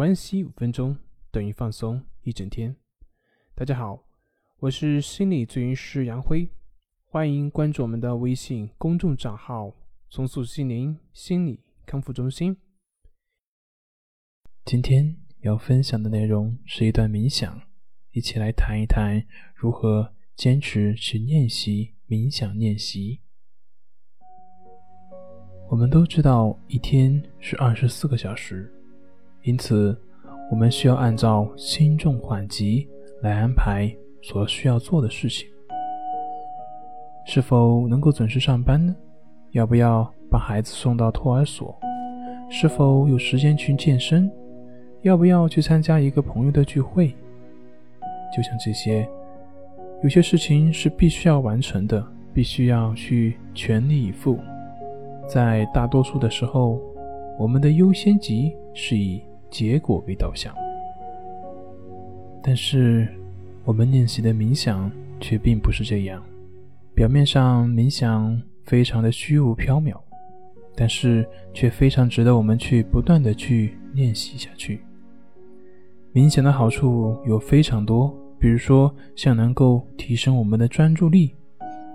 关系五分钟等于放松一整天。大家好，我是心理咨询师杨辉，欢迎关注我们的微信公众账号“重塑心灵心理康复中心”。今天要分享的内容是一段冥想，一起来谈一谈如何坚持去练习冥想练习。我们都知道，一天是二十四个小时。因此，我们需要按照轻重缓急来安排所需要做的事情。是否能够准时上班呢？要不要把孩子送到托儿所？是否有时间去健身？要不要去参加一个朋友的聚会？就像这些，有些事情是必须要完成的，必须要去全力以赴。在大多数的时候，我们的优先级是以。结果为导向，但是我们练习的冥想却并不是这样。表面上冥想非常的虚无缥缈，但是却非常值得我们去不断的去练习下去。冥想的好处有非常多，比如说像能够提升我们的专注力，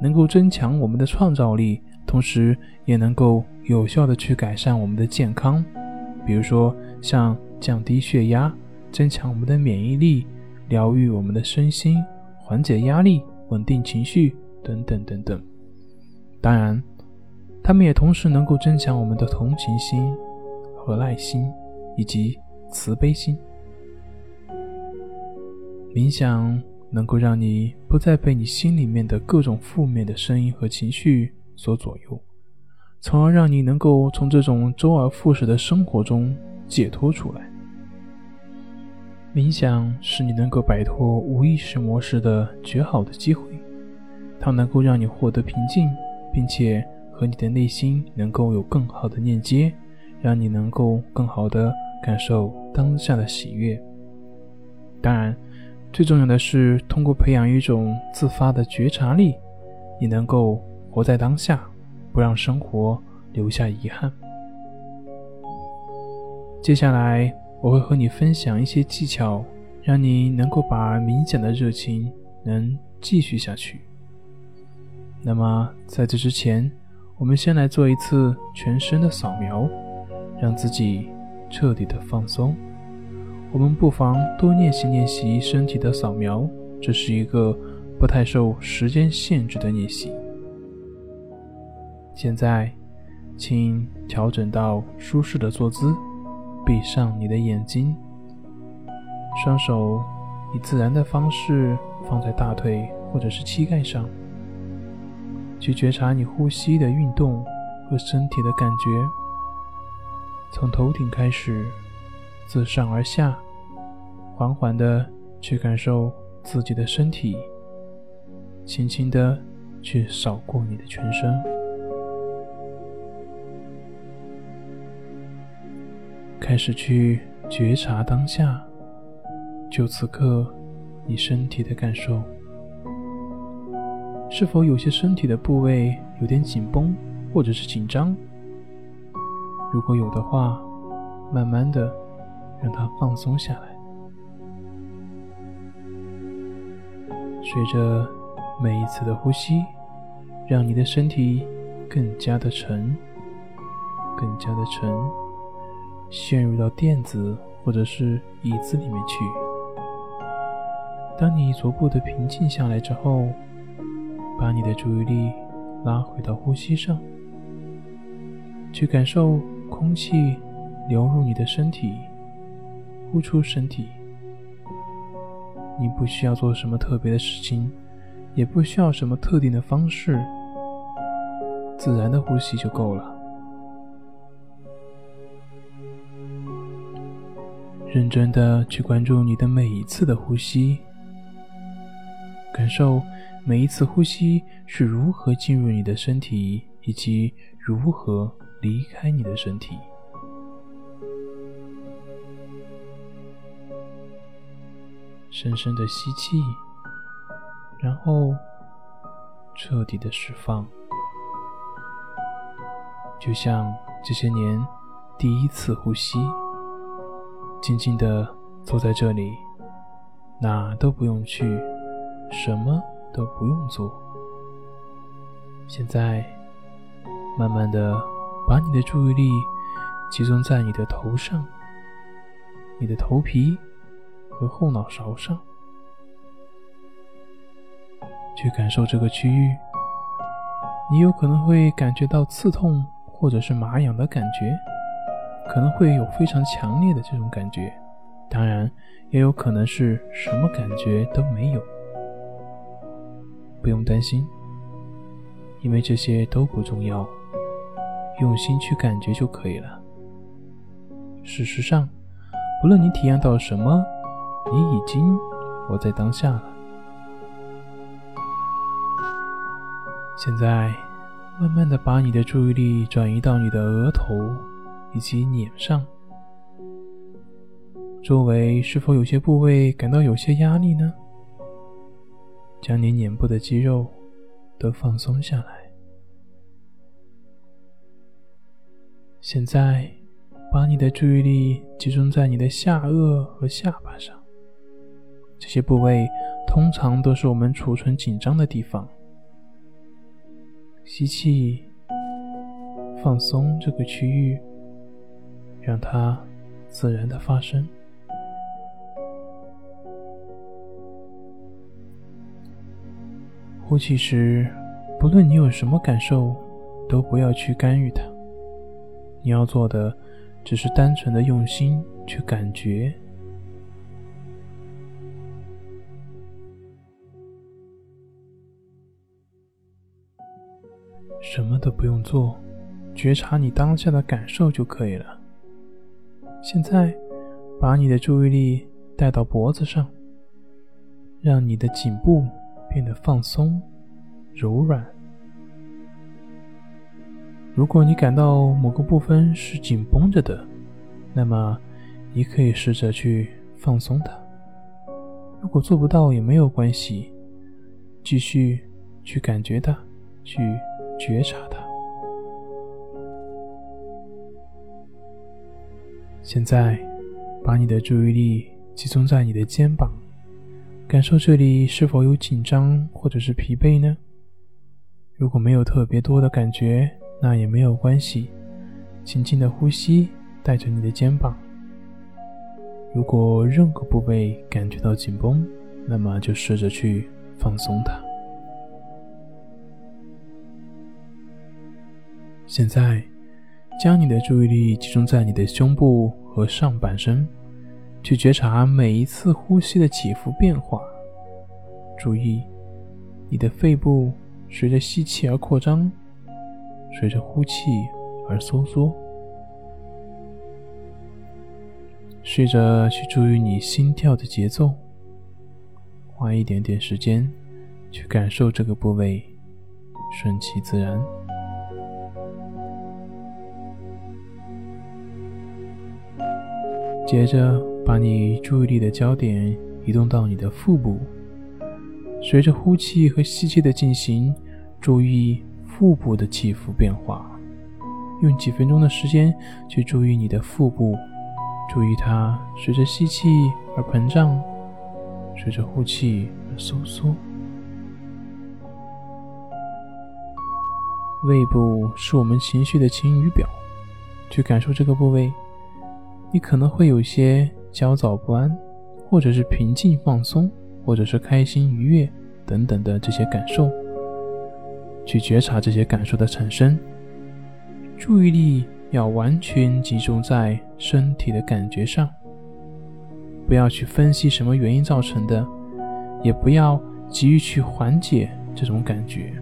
能够增强我们的创造力，同时也能够有效的去改善我们的健康。比如说，像降低血压、增强我们的免疫力、疗愈我们的身心、缓解压力、稳定情绪等等等等。当然，它们也同时能够增强我们的同情心和耐心以及慈悲心。冥想能够让你不再被你心里面的各种负面的声音和情绪所左右。从而让你能够从这种周而复始的生活中解脱出来。冥想是你能够摆脱无意识模式的绝好的机会，它能够让你获得平静，并且和你的内心能够有更好的链接，让你能够更好的感受当下的喜悦。当然，最重要的是通过培养一种自发的觉察力，你能够活在当下。不让生活留下遗憾。接下来，我会和你分享一些技巧，让你能够把冥想的热情能继续下去。那么，在这之前，我们先来做一次全身的扫描，让自己彻底的放松。我们不妨多练习练习身体的扫描，这是一个不太受时间限制的练习。现在，请调整到舒适的坐姿，闭上你的眼睛，双手以自然的方式放在大腿或者是膝盖上，去觉察你呼吸的运动和身体的感觉。从头顶开始，自上而下，缓缓的去感受自己的身体，轻轻的去扫过你的全身。开始去觉察当下，就此刻你身体的感受，是否有些身体的部位有点紧绷或者是紧张？如果有的话，慢慢的让它放松下来。随着每一次的呼吸，让你的身体更加的沉，更加的沉。陷入到垫子或者是椅子里面去。当你逐步的平静下来之后，把你的注意力拉回到呼吸上，去感受空气流入你的身体，呼出身体。你不需要做什么特别的事情，也不需要什么特定的方式，自然的呼吸就够了。认真的去关注你的每一次的呼吸，感受每一次呼吸是如何进入你的身体，以及如何离开你的身体。深深的吸气，然后彻底的释放，就像这些年第一次呼吸。静静的坐在这里，哪都不用去，什么都不用做。现在，慢慢的把你的注意力集中在你的头上、你的头皮和后脑勺上，去感受这个区域。你有可能会感觉到刺痛或者是麻痒的感觉，可能会有非常强烈的这种感觉，当然也有可能是什么感觉都没有。不用担心，因为这些都不重要，用心去感觉就可以了。事实上，不论你体验到什么，你已经活在当下了。现在，慢慢的把你的注意力转移到你的额头以及脸上，周围是否有些部位感到有些压力呢？将你脸部的肌肉都放松下来。现在，把你的注意力集中在你的下颚和下巴上，这些部位通常都是我们储存紧张的地方。吸气，放松这个区域，让它自然的发生。呼气时，不论你有什么感受，都不要去干预它。你要做的，只是单纯的用心去感觉。什么都不用做，觉察你当下的感受就可以了。现在，把你的注意力带到脖子上，让你的颈部变得放松、柔软。如果你感到某个部分是紧绷着的，那么你可以试着去放松它。如果做不到也没有关系，继续去感觉它，去。觉察它。现在，把你的注意力集中在你的肩膀，感受这里是否有紧张或者是疲惫呢？如果没有特别多的感觉，那也没有关系。轻轻的呼吸，带着你的肩膀。如果任何部位感觉到紧绷，那么就试着去放松它。现在，将你的注意力集中在你的胸部和上半身，去觉察每一次呼吸的起伏变化。注意，你的肺部随着吸气而扩张，随着呼气而收缩。试着去注意你心跳的节奏，花一点点时间去感受这个部位，顺其自然。接着，把你注意力的焦点移动到你的腹部，随着呼气和吸气的进行，注意腹部的起伏变化。用几分钟的时间去注意你的腹部，注意它随着吸气而膨胀，随着呼气而收缩。胃部是我们情绪的晴雨表，去感受这个部位。你可能会有些焦躁不安，或者是平静放松，或者是开心愉悦等等的这些感受。去觉察这些感受的产生，注意力要完全集中在身体的感觉上，不要去分析什么原因造成的，也不要急于去缓解这种感觉。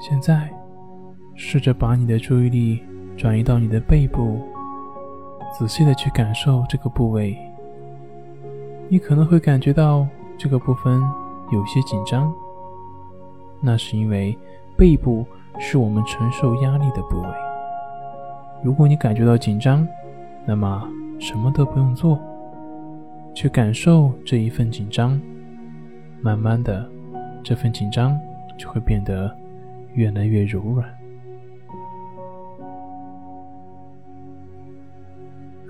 现在。试着把你的注意力转移到你的背部，仔细的去感受这个部位。你可能会感觉到这个部分有些紧张，那是因为背部是我们承受压力的部位。如果你感觉到紧张，那么什么都不用做，去感受这一份紧张，慢慢的，这份紧张就会变得越来越柔软。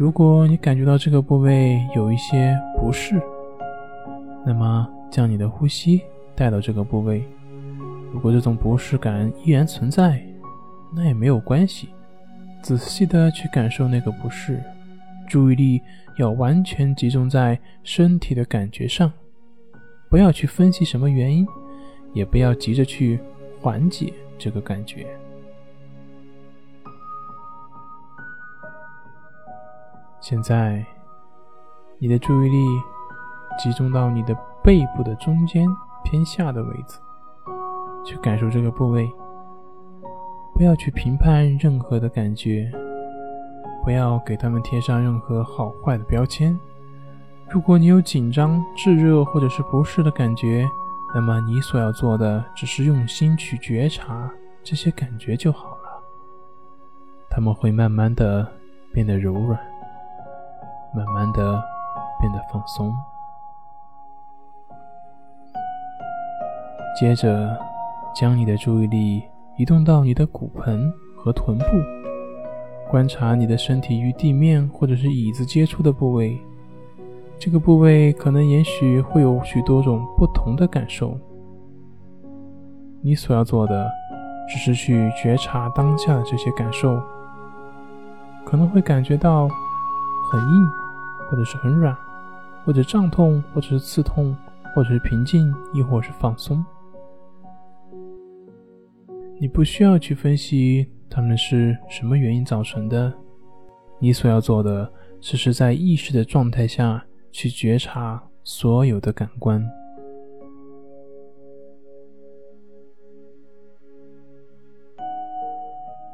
如果你感觉到这个部位有一些不适，那么将你的呼吸带到这个部位。如果这种不适感依然存在，那也没有关系。仔细的去感受那个不适，注意力要完全集中在身体的感觉上，不要去分析什么原因，也不要急着去缓解这个感觉。现在，你的注意力集中到你的背部的中间偏下的位置，去感受这个部位。不要去评判任何的感觉，不要给他们贴上任何好坏的标签。如果你有紧张、炙热或者是不适的感觉，那么你所要做的只是用心去觉察这些感觉就好了。他们会慢慢的变得柔软。慢慢的变得放松，接着将你的注意力移动到你的骨盆和臀部，观察你的身体与地面或者是椅子接触的部位。这个部位可能也许会有许多种不同的感受。你所要做的只是去觉察当下的这些感受，可能会感觉到很硬。或者是很软，或者胀痛，或者是刺痛，或者是平静，亦或是放松。你不需要去分析它们是什么原因造成的，你所要做的只是在意识的状态下去觉察所有的感官。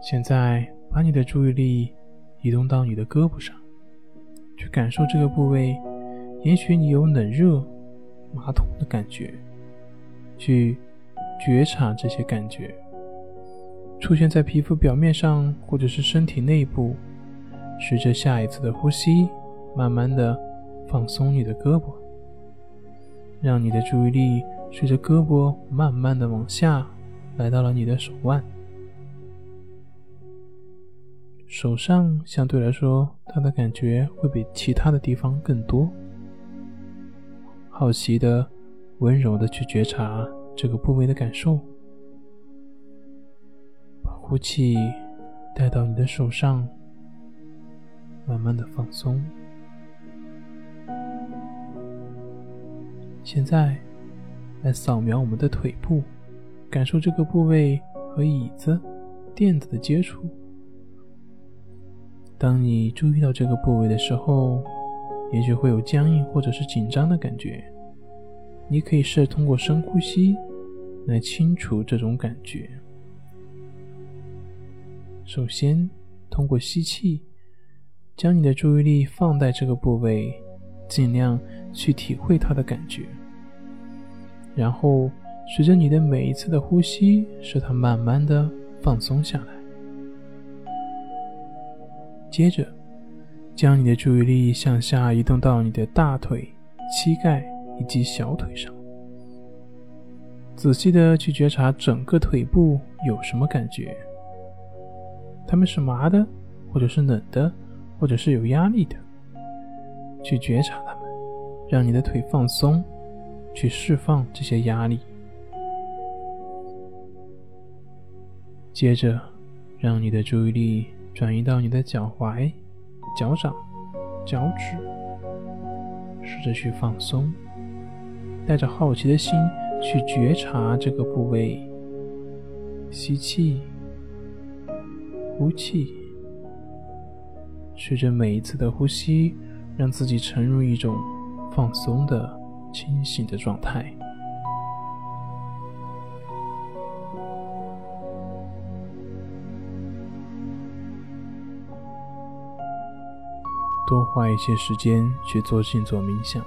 现在，把你的注意力移动到你的胳膊上。去感受这个部位，也许你有冷热、麻痛的感觉，去觉察这些感觉出现在皮肤表面上，或者是身体内部。随着下一次的呼吸，慢慢的放松你的胳膊，让你的注意力随着胳膊慢慢的往下，来到了你的手腕。手上相对来说，它的感觉会比其他的地方更多。好奇的、温柔的去觉察这个部位的感受，把呼气带到你的手上，慢慢的放松。现在来扫描我们的腿部，感受这个部位和椅子、垫子的接触。当你注意到这个部位的时候，也许会有僵硬或者是紧张的感觉。你可以试着通过深呼吸来清除这种感觉。首先，通过吸气，将你的注意力放在这个部位，尽量去体会它的感觉。然后，随着你的每一次的呼吸，使它慢慢的放松下来。接着，将你的注意力向下移动到你的大腿、膝盖以及小腿上，仔细的去觉察整个腿部有什么感觉。它们是麻的，或者是冷的，或者是有压力的。去觉察它们，让你的腿放松，去释放这些压力。接着，让你的注意力。转移到你的脚踝、脚掌、脚趾，试着去放松，带着好奇的心去觉察这个部位。吸气，呼气，随着每一次的呼吸，让自己沉入一种放松的、清醒的状态。多花一些时间去做静坐冥想。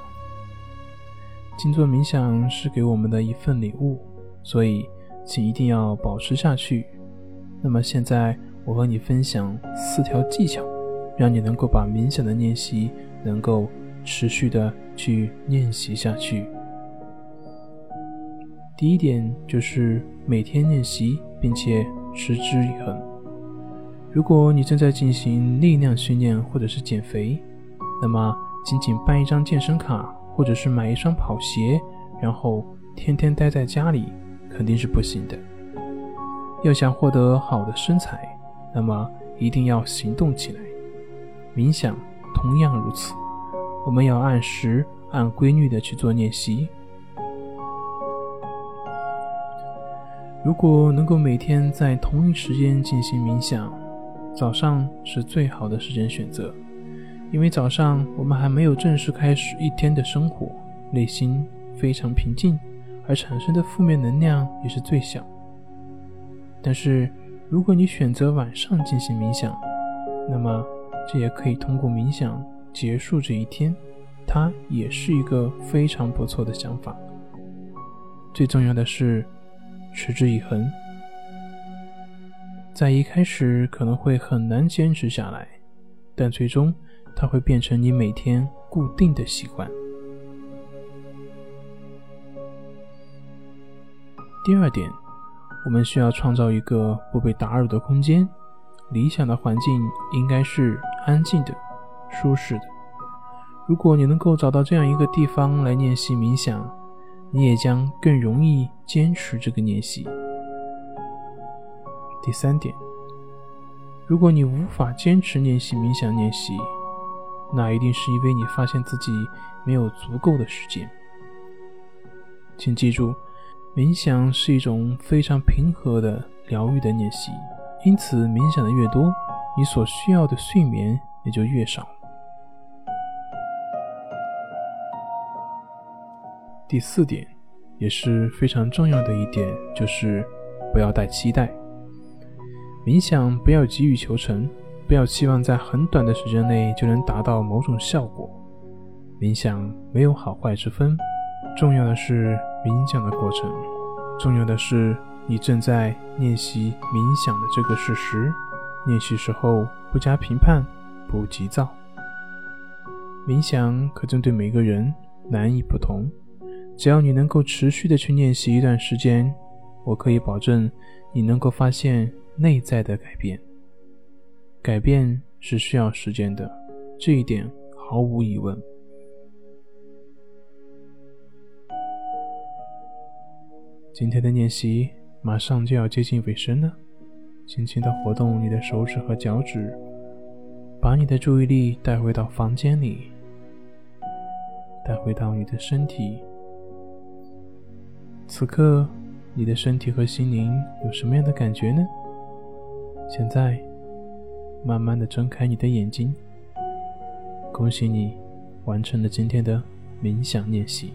静坐冥想是给我们的一份礼物，所以请一定要保持下去。那么现在我和你分享四条技巧，让你能够把冥想的练习能够持续的去练习下去。第一点就是每天练习，并且持之以恒。如果你正在进行力量训练或者是减肥，那么仅仅办一张健身卡或者是买一双跑鞋，然后天天待在家里，肯定是不行的。要想获得好的身材，那么一定要行动起来。冥想同样如此，我们要按时、按规律的去做练习。如果能够每天在同一时间进行冥想，早上是最好的时间选择，因为早上我们还没有正式开始一天的生活，内心非常平静，而产生的负面能量也是最小。但是，如果你选择晚上进行冥想，那么这也可以通过冥想结束这一天，它也是一个非常不错的想法。最重要的是，持之以恒。在一开始可能会很难坚持下来，但最终它会变成你每天固定的习惯。第二点，我们需要创造一个不被打扰的空间，理想的环境应该是安静的、舒适的。如果你能够找到这样一个地方来练习冥想，你也将更容易坚持这个练习。第三点，如果你无法坚持练习冥想练习，那一定是因为你发现自己没有足够的时间。请记住，冥想是一种非常平和的疗愈的练习，因此冥想的越多，你所需要的睡眠也就越少。第四点，也是非常重要的一点，就是不要带期待。冥想不要急于求成，不要期望在很短的时间内就能达到某种效果。冥想没有好坏之分，重要的是冥想的过程，重要的是你正在练习冥想的这个事实。练习时候不加评判，不急躁。冥想可针对每个人难易不同，只要你能够持续的去练习一段时间，我可以保证你能够发现。内在的改变，改变是需要时间的，这一点毫无疑问。今天的练习马上就要接近尾声了，轻轻的活动你的手指和脚趾，把你的注意力带回到房间里，带回到你的身体。此刻，你的身体和心灵有什么样的感觉呢？现在，慢慢的睁开你的眼睛。恭喜你，完成了今天的冥想练习。